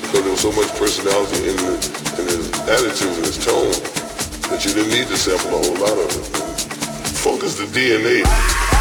Because there was so much personality in, the, in his attitude and his tone that you didn't need to sample a whole lot of it. Focus the DNA.